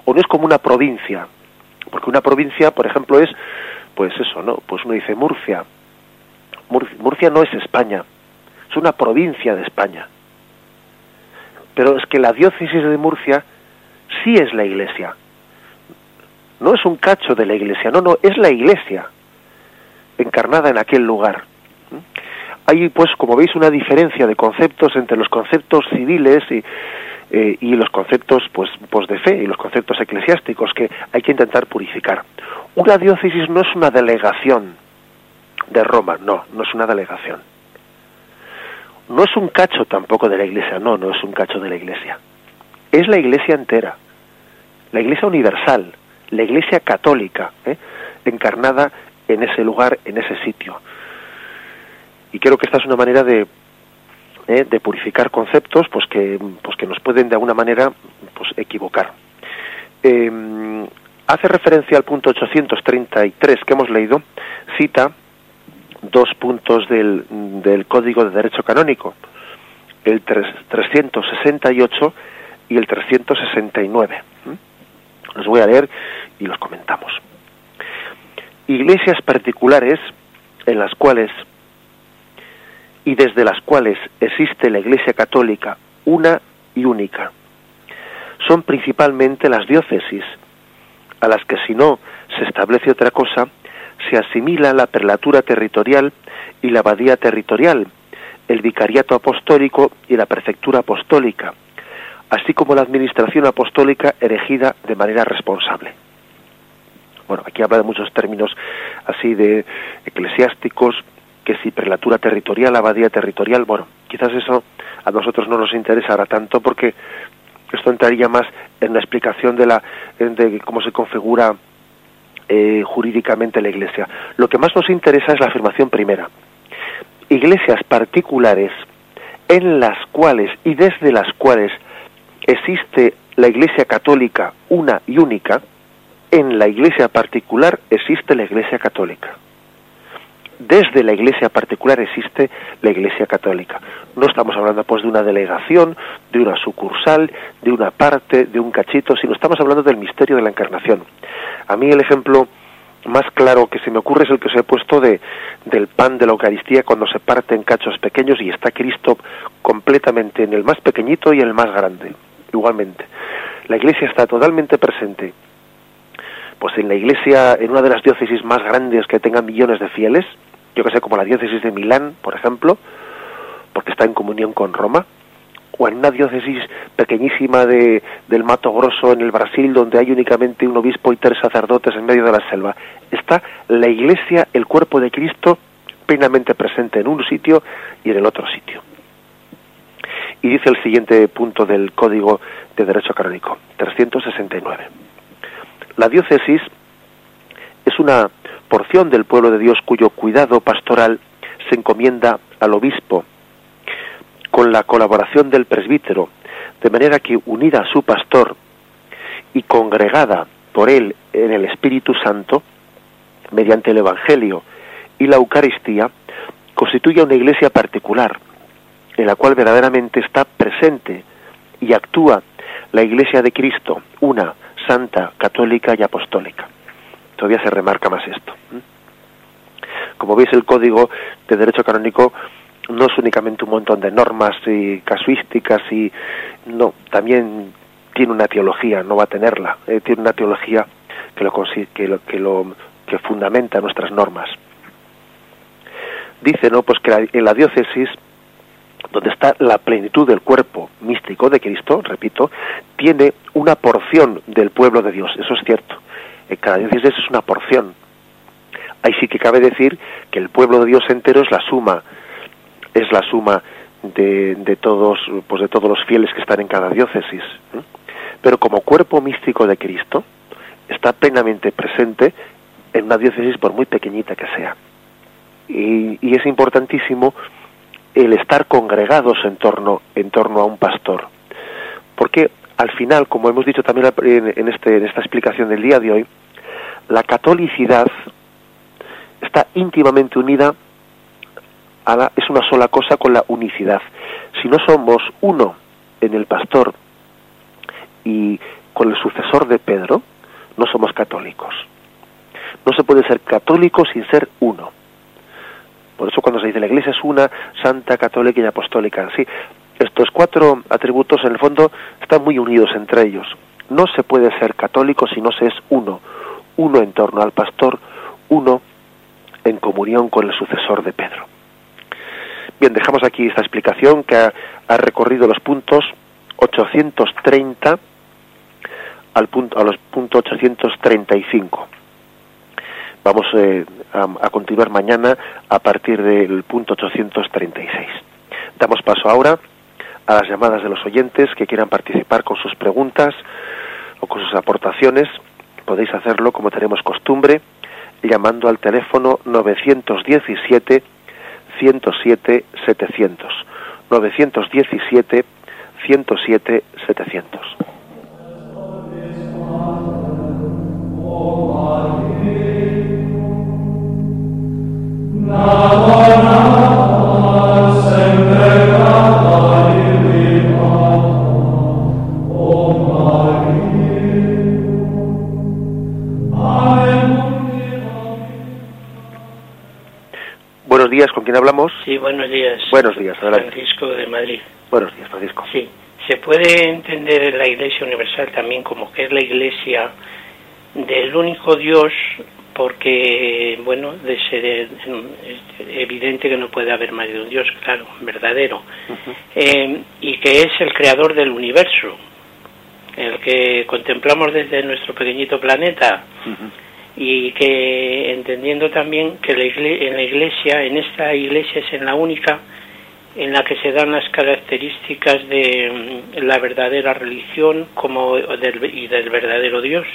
O no es como una provincia. Porque una provincia, por ejemplo, es, pues eso, ¿no? Pues uno dice Murcia. Murcia no es España, es una provincia de España. Pero es que la diócesis de Murcia sí es la iglesia. No es un cacho de la iglesia, no, no, es la iglesia encarnada en aquel lugar. Hay, pues, como veis, una diferencia de conceptos entre los conceptos civiles y, eh, y los conceptos pues, pues de fe y los conceptos eclesiásticos que hay que intentar purificar. Una diócesis no es una delegación de Roma, no, no es una delegación no es un cacho tampoco de la iglesia, no, no es un cacho de la iglesia. Es la iglesia entera, la iglesia universal, la iglesia católica, ¿eh? encarnada en ese lugar, en ese sitio. Y creo que esta es una manera de, ¿eh? de purificar conceptos pues que, pues que nos pueden de alguna manera pues, equivocar. Em, hace referencia al punto 833 que hemos leído, cita dos puntos del, del Código de Derecho Canónico, el 368 y el 369. Los voy a leer y los comentamos. Iglesias particulares en las cuales y desde las cuales existe la Iglesia Católica una y única son principalmente las diócesis, a las que si no se establece otra cosa, se asimila la prelatura territorial y la abadía territorial, el vicariato apostólico y la prefectura apostólica, así como la administración apostólica erigida de manera responsable. Bueno, aquí habla de muchos términos así de eclesiásticos, que si prelatura territorial, abadía territorial, bueno, quizás eso a nosotros no nos interesará tanto porque esto entraría más en la explicación de la de cómo se configura eh, jurídicamente la Iglesia. Lo que más nos interesa es la afirmación primera. Iglesias particulares en las cuales y desde las cuales existe la Iglesia católica una y única, en la Iglesia particular existe la Iglesia católica desde la iglesia particular existe la iglesia católica. No estamos hablando pues de una delegación, de una sucursal, de una parte, de un cachito, sino estamos hablando del misterio de la encarnación. A mí el ejemplo más claro que se me ocurre es el que os he puesto de, del pan de la Eucaristía cuando se parte en cachos pequeños y está Cristo completamente en el más pequeñito y en el más grande, igualmente. La iglesia está totalmente presente pues en la iglesia, en una de las diócesis más grandes que tengan millones de fieles, yo que sé, como la diócesis de Milán, por ejemplo, porque está en comunión con Roma, o en una diócesis pequeñísima de, del Mato Grosso en el Brasil, donde hay únicamente un obispo y tres sacerdotes en medio de la selva. Está la iglesia, el cuerpo de Cristo, plenamente presente en un sitio y en el otro sitio. Y dice el siguiente punto del Código de Derecho Canónico, 369. La diócesis es una porción del pueblo de Dios cuyo cuidado pastoral se encomienda al obispo con la colaboración del presbítero, de manera que unida a su pastor y congregada por él en el Espíritu Santo, mediante el Evangelio y la Eucaristía, constituye una iglesia particular, en la cual verdaderamente está presente y actúa la Iglesia de Cristo, una, santa, católica y apostólica. Todavía se remarca más esto. Como veis, el Código de Derecho Canónico no es únicamente un montón de normas y casuísticas y no, también tiene una teología, no va a tenerla, eh, tiene una teología que lo, que lo, que lo que fundamenta nuestras normas. Dice, ¿no? Pues que en la diócesis donde está la plenitud del cuerpo místico de Cristo, repito, tiene una porción del pueblo de Dios, eso es cierto. En cada diócesis es una porción. Ahí sí que cabe decir que el pueblo de Dios entero es la suma, es la suma de, de todos, pues de todos los fieles que están en cada diócesis. Pero como cuerpo místico de Cristo, está plenamente presente en una diócesis por muy pequeñita que sea. Y, y es importantísimo el estar congregados en torno, en torno a un pastor. Porque al final, como hemos dicho también en, este, en esta explicación del día de hoy, la catolicidad está íntimamente unida a la, es una sola cosa con la unicidad. Si no somos uno en el pastor y con el sucesor de Pedro, no somos católicos. No se puede ser católico sin ser uno. Por eso cuando se dice la Iglesia es una, santa, católica y apostólica. Sí, estos cuatro atributos en el fondo están muy unidos entre ellos. No se puede ser católico si no se es uno, uno en torno al pastor, uno en comunión con el sucesor de Pedro. Bien, dejamos aquí esta explicación que ha, recorrido los puntos 830 al punto, a los puntos 835. Vamos eh, a, continuar mañana a partir del punto 836. Damos paso ahora a las llamadas de los oyentes que quieran participar con sus preguntas o con sus aportaciones. Podéis hacerlo como tenemos costumbre llamando al teléfono 917 107 700. 917 107 700. Buenos días, ¿con quién hablamos? Sí, buenos días. Buenos días, adelante. Francisco de Madrid. Buenos días, Francisco. Sí, se puede entender la Iglesia Universal también como que es la Iglesia del único Dios porque, bueno, de ser es evidente que no puede haber más de un Dios, claro, verdadero, eh, y que es el creador del universo, el que contemplamos desde nuestro pequeñito planeta, y que entendiendo también que en la iglesia, en esta iglesia es en la única en la que se dan las características de mm, la verdadera religión como y del verdadero Dios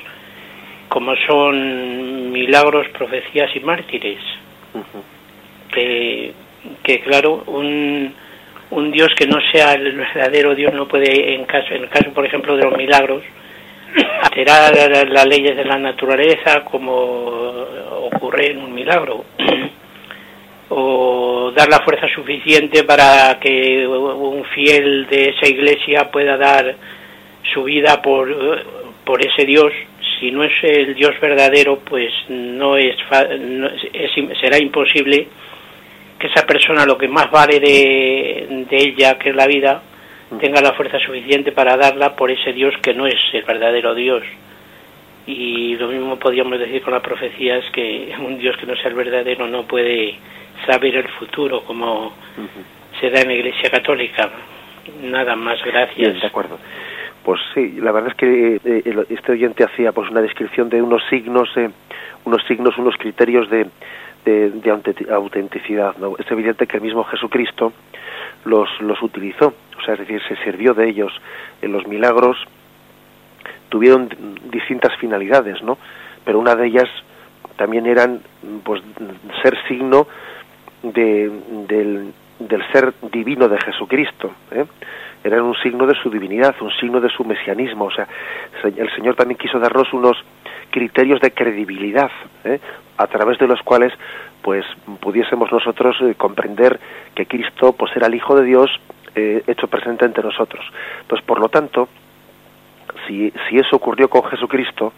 como son milagros, profecías y mártires. que, que, claro, un, un Dios que no sea el verdadero Dios no puede, en, caso, en el caso, por ejemplo, de los milagros, alterar las leyes de la naturaleza como ocurre en un milagro. o dar la fuerza suficiente para que un fiel de esa iglesia pueda dar su vida por, por ese Dios si no es el Dios verdadero, pues no es, será imposible que esa persona, lo que más vale de, ella, que es la vida, tenga la fuerza suficiente para darla por ese Dios que no es el verdadero Dios. Y lo mismo podríamos decir con las profecías, que un Dios que no sea el verdadero no puede saber el futuro como se da en la Iglesia Católica. Nada más, gracias. de acuerdo. Pues sí, la verdad es que eh, este oyente hacía pues una descripción de unos signos, eh, unos signos, unos criterios de, de, autenticidad. ¿no? Es evidente que el mismo Jesucristo los, los utilizó, o sea, es decir, se sirvió de ellos. En los milagros tuvieron distintas finalidades, ¿no? Pero una de ellas también eran, pues, ser signo de, del, del ser divino de Jesucristo. ¿eh? Eran un signo de su divinidad, un signo de su mesianismo. O sea, el Señor también quiso darnos unos criterios de credibilidad, ¿eh? a través de los cuales pues pudiésemos nosotros eh, comprender que Cristo pues era el Hijo de Dios, eh, hecho presente entre nosotros. Entonces, por lo tanto, si, si eso ocurrió con Jesucristo,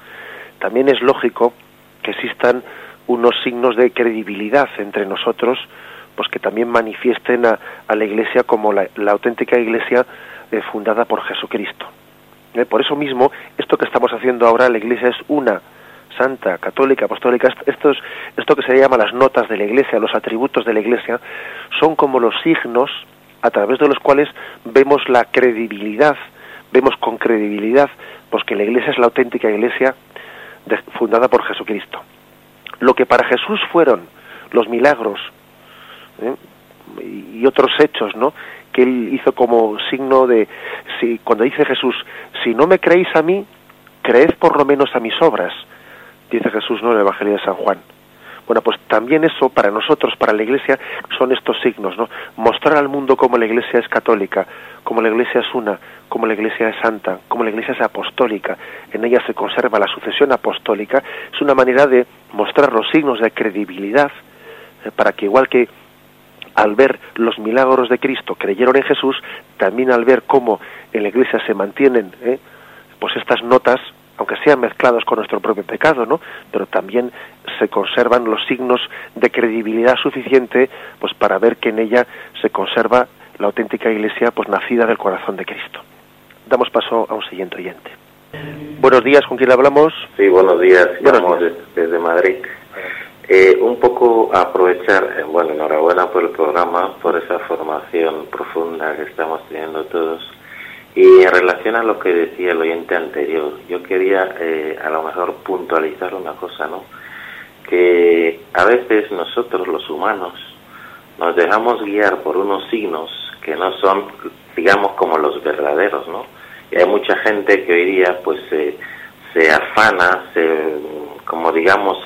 también es lógico que existan unos signos de credibilidad entre nosotros, pues que también manifiesten a, la Iglesia como la, auténtica Iglesia eh, fundada por Jesucristo. Eh, por eso mismo, esto que estamos haciendo ahora, la Iglesia es una, santa, católica, apostólica, esto, esto que se llama las notas de la Iglesia, los atributos de la Iglesia, son como los signos a través de los cuales vemos la credibilidad, vemos con credibilidad, pues que la Iglesia es la auténtica Iglesia fundada por Jesucristo. Lo que para Jesús fueron los milagros ¿eh? y otros hechos, ¿no? Que él hizo como signo de, si, cuando dice Jesús, si no me creéis a mí, creed por lo menos a mis obras, dice Jesús ¿no? en el Evangelio de San Juan. Bueno, pues también eso para nosotros, para la Iglesia, son estos signos, ¿no? Mostrar al mundo cómo la Iglesia es católica, cómo la Iglesia es una, cómo la Iglesia es santa, cómo la Iglesia es apostólica, en ella se conserva la sucesión apostólica, es una manera de mostrar los signos de credibilidad, eh, para que igual que al ver los milagros de Cristo creyeron en Jesús, también al ver cómo en la Iglesia se mantienen ¿eh? pues estas notas aunque sean mezclados con nuestro propio pecado, ¿no? Pero también se conservan los signos de credibilidad suficiente, pues para ver que en ella se conserva la auténtica Iglesia, pues nacida del corazón de Cristo. Damos paso a un siguiente oyente. Buenos días, ¿con quién hablamos? Sí, buenos días, buenos desde Madrid. Eh, un poco aprovechar, eh, bueno, enhorabuena por el programa, por esa formación profunda que estamos teniendo todos y en relación a lo que decía el oyente anterior, yo quería eh, a lo mejor puntualizar una cosa, ¿no? Que a veces nosotros los humanos nos dejamos guiar por unos signos que no son, digamos, como los verdaderos, ¿no? Y hay mucha gente que hoy día, pues, se afana, se, como digamos,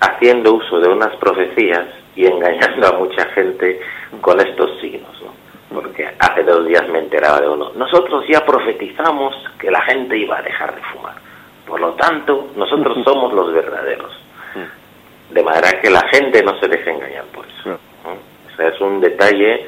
haciendo uso de unas profecías y engañando a mucha gente con estos signos, ¿no? porque hace dos días me enteraba de uno. Nosotros ya profetizamos que la gente iba a dejar de fumar. Por lo tanto, nosotros somos los verdaderos. De manera que la gente no se deje engañar por eso. O sea, es un detalle,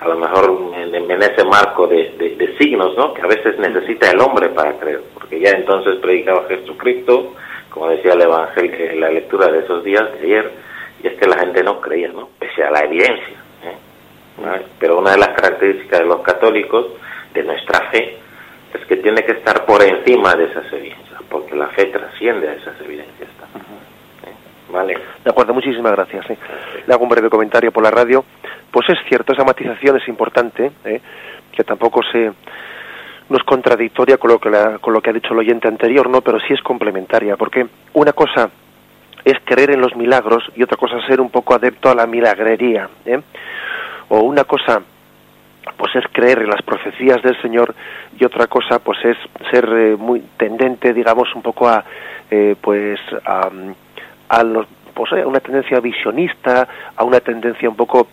a lo mejor en, ese marco de, signos, ¿no? Que a veces necesita el hombre para creer. Porque ya entonces predicaba Jesucristo, como decía el Evangelio en la lectura de esos días de ayer, y es que la gente no creía, ¿no? Pese a la evidencia. Pero una de las características de los católicos, de nuestra fe, es que tiene que estar por encima de esas evidencias, porque la fe trasciende a esas evidencias. ¿Vale? De acuerdo, muchísimas gracias. Le hago un breve comentario por la radio. Pues es cierto, esa matización es importante, ¿eh? que tampoco se no es contradictoria con lo que con lo que ha dicho el oyente anterior, no, pero sí es complementaria, porque una cosa es creer en los milagros y otra cosa es ser un poco adepto a la milagrería. ¿eh? o una cosa pues es creer en las profecías del Señor y otra cosa pues es ser eh, muy tendente digamos un poco a eh, pues a, a los pues, una tendencia visionista a una tendencia un poco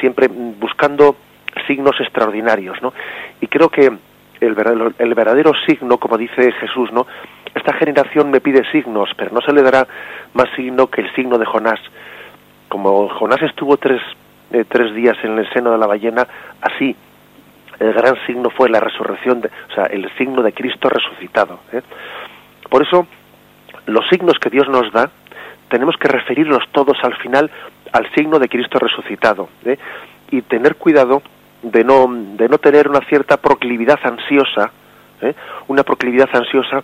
siempre buscando signos extraordinarios no y creo que el verdadero, signo como dice Jesús no esta generación me pide signos pero no se le dará más signo que el signo de Jonás como Jonás estuvo tres eh, tres días en el seno de la ballena, así el gran signo fue la resurrección, de, o sea, el signo de Cristo resucitado. ¿eh? Por eso, los signos que Dios nos da, tenemos que referirlos todos al final al signo de Cristo resucitado ¿eh? y tener cuidado de no, de no tener una cierta proclividad ansiosa, una proclividad ansiosa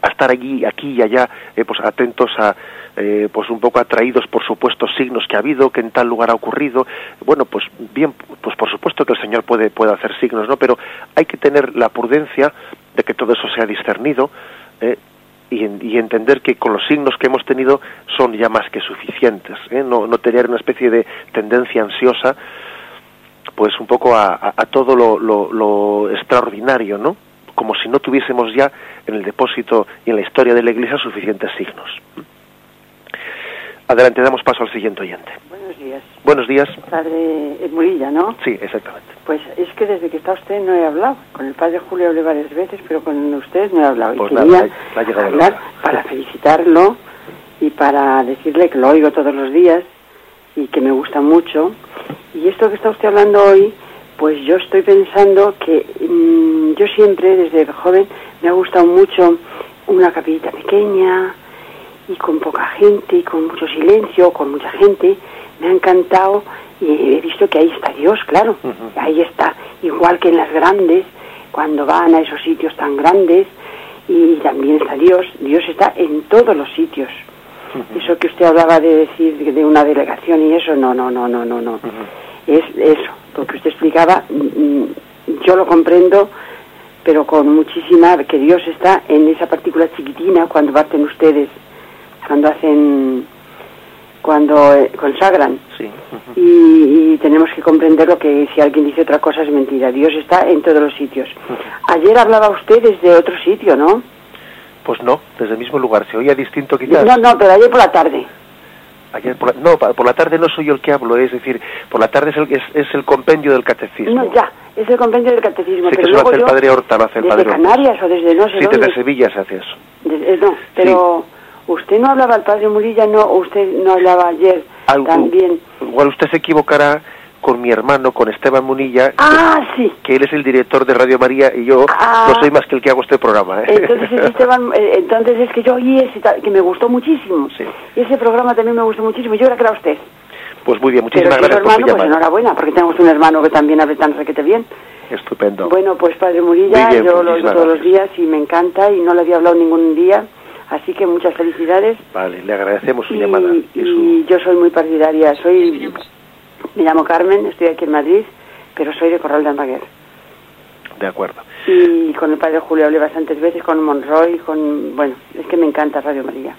a estar allí, aquí y allá, pues atentos a, eh, pues un poco atraídos por supuestos signos que ha habido, que en tal lugar ha ocurrido. Bueno, pues bien, pues por supuesto que el Señor puede, puede hacer signos, ¿no? Pero hay que tener la prudencia de que todo eso sea discernido eh, y, y, entender que con los signos que hemos tenido son ya más que suficientes. ¿eh? No, no tener una especie de tendencia ansiosa pues un poco a, a, todo lo, lo, lo extraordinario, ¿no? Como si no tuviésemos ya en el depósito y en la historia de la Iglesia suficientes signos. Adelante, damos paso al siguiente oyente. Buenos días. Buenos días. Padre Murilla, ¿no? Sí, exactamente. Pues es que desde que está usted no he hablado. Con el padre Julio hablé varias veces, pero con usted no he hablado. Pues y quería hablar para felicitarlo y para decirle que lo oigo todos los días y que me gusta mucho. Y esto que está usted hablando hoy, Pues yo estoy pensando que mm, yo siempre, desde joven, me ha gustado mucho una capillita pequeña y con poca gente y con mucho silencio, con mucha gente. Me ha encantado y he visto que ahí está Dios, claro, ahí está, igual que en las grandes, cuando van a esos sitios tan grandes, y también está Dios, Dios está en todos los sitios. Eso que usted hablaba de decir de una delegación y eso, no, no, no, no, no, no. Es eso, lo que usted explicaba, mm, mm, yo lo comprendo, pero con muchísima, que Dios está en esa partícula chiquitina cuando parten ustedes, cuando hacen cuando eh, consagran. y, tenemos que comprender lo que si alguien dice otra cosa es mentira. Dios está en todos los sitios. Ayer hablaba usted desde otro sitio, ¿no? Pues no, desde el mismo lugar. ¿Se oía distinto quizás? No, no, pero ayer por la tarde. Ayer por la, no, por la tarde no soy yo el que hablo, es decir, por la tarde es el, es, el compendio del catecismo. No, ya, es el compendio del catecismo. Sí, pero que eso lo hace el padre Horta, lo hace el desde Canarias o desde no sé Sí, desde Sevilla se hace eso. Eh, no, pero... ¿Usted no hablaba al padre Murilla? No, usted no hablaba ayer también. Igual usted se equivocará con mi hermano, con Esteban Munilla, ah, que, sí. que él es el director de Radio María y yo ah. no soy más que el que hago este programa. ¿eh? Entonces, es Esteban, eh, entonces es que yo oí ese, que me gustó muchísimo. Sí. Ese programa también me gustó muchísimo. Yo era que era usted. Pues muy bien, muchísimas gracias hermano, por pues enhorabuena, porque tenemos un hermano que también habla tan requete bien. Estupendo. Bueno, pues Padre Murilla, yo lo oigo todos los días y me encanta y no le había hablado ningún día Así que muchas felicidades. Vale, le agradecemos su llamada. Y, yo soy muy partidaria. Soy, me llamo Carmen, estoy aquí en Madrid, pero soy de Corral de Almaguer. De acuerdo. Y con el padre Julio hablé bastantes veces, con Monroy, con... Bueno, es que me encanta Radio María.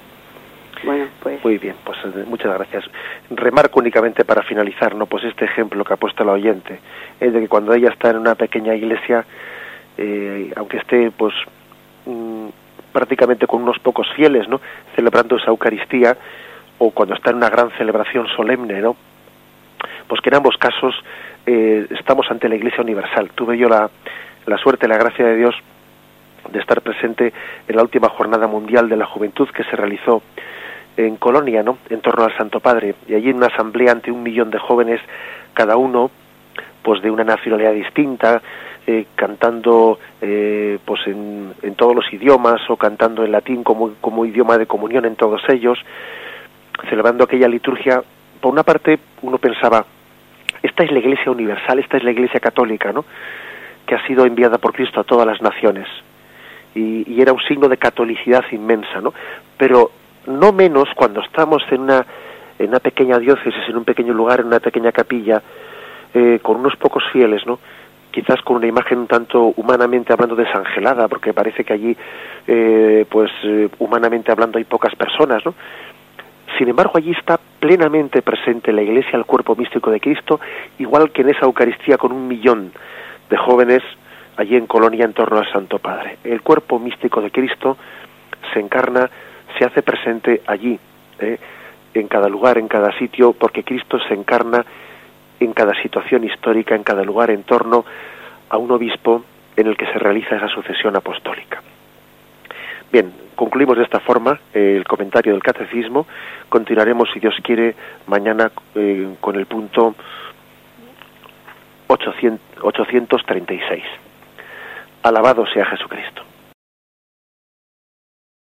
Bueno, pues... Muy bien, pues eh, muchas gracias. Remarco únicamente para finalizar, ¿no? Pues este ejemplo que ha puesto la oyente, es de que cuando ella está en una pequeña iglesia, eh, aunque esté, pues... Mm, prácticamente con unos pocos fieles, ¿no? Celebrando esa Eucaristía o cuando está en una gran celebración solemne, ¿no? Pues que en ambos casos eh, estamos ante la Iglesia Universal. Tuve yo la, la suerte, la gracia de Dios de estar presente en la última jornada mundial de la juventud que se realizó en Colonia, ¿no? En torno al Santo Padre. Y allí en una asamblea ante un millón de jóvenes, cada uno, pues de una nacionalidad distinta, eh, cantando eh, pues en, todos los idiomas o cantando en latín como, como idioma de comunión en todos ellos, celebrando aquella liturgia. Por una parte, uno pensaba, esta es la Iglesia universal, esta es la Iglesia católica, ¿no? que ha sido enviada por Cristo a todas las naciones. Y, era un signo de catolicidad inmensa, ¿no? Pero no menos cuando estamos en una, en una pequeña diócesis, en un pequeño lugar, en una pequeña capilla, eh, con unos pocos fieles, ¿no? quizás con una imagen un tanto humanamente hablando desangelada, porque parece que allí, eh, pues eh, humanamente hablando, hay pocas personas, ¿no? Sin embargo, allí está plenamente presente la Iglesia, el cuerpo místico de Cristo, igual que en esa Eucaristía con un millón de jóvenes allí en Colonia en torno al Santo Padre. El cuerpo místico de Cristo se encarna, se hace presente allí, ¿eh? en cada lugar, en cada sitio, porque Cristo se encarna en cada situación histórica, en cada lugar, en torno a un obispo en el que se realiza esa sucesión apostólica. Bien, concluimos de esta forma eh, el comentario del catecismo. Continuaremos, si Dios quiere, mañana eh, con el punto 836. Alabado sea Jesucristo.